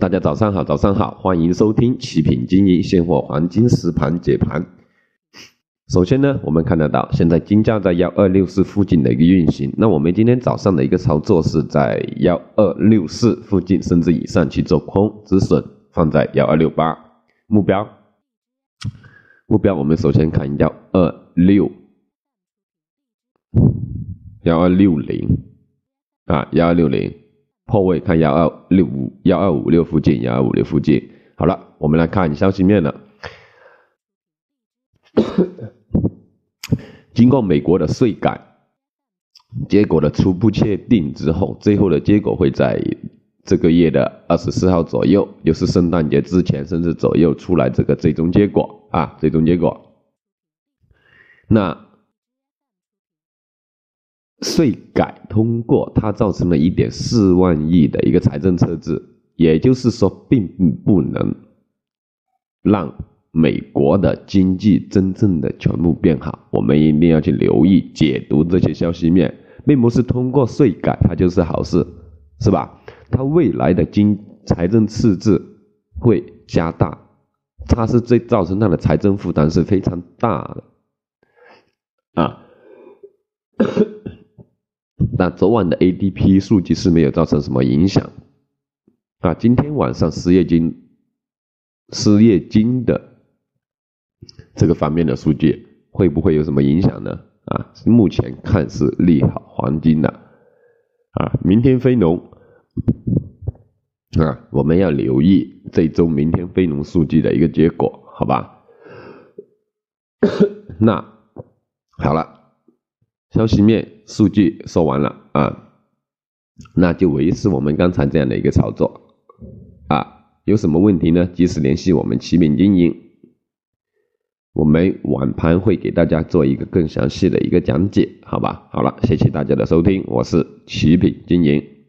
大家早上好，早上好，欢迎收听奇品经营现货黄金实盘解盘。首先呢，我们看得到现在金价在幺二六四附近的一个运行。那我们今天早上的一个操作是在幺二六四附近甚至以上去做空，止损放在幺二六八，目标目标我们首先看幺二六幺二六零啊幺二六零。破位看幺二六五幺二五六附近，幺二五六附近。好了，我们来看消息面了。经过美国的税改结果的初步确定之后，最后的结果会在这个月的二十四号左右，就是圣诞节之前，甚至左右出来这个最终结果啊，最终结果。那。税改通过，它造成了一点四万亿的一个财政赤字，也就是说，并不能让美国的经济真正的全部变好。我们一定要去留意解读这些消息面，并不是通过税改它就是好事，是吧？它未来的经财政赤字会加大，它是最造成它的财政负担是非常大的那昨晚的 ADP 数据是没有造成什么影响啊？今天晚上失业金、失业金的这个方面的数据会不会有什么影响呢？啊，目前看是利好黄金的啊。明天非农啊，我们要留意这周明天非农数据的一个结果，好吧？那好了。消息面数据说完了啊，那就维持我们刚才这样的一个操作啊，有什么问题呢？及时联系我们奇品经营，我们晚盘会给大家做一个更详细的一个讲解，好吧？好了，谢谢大家的收听，我是奇品经营。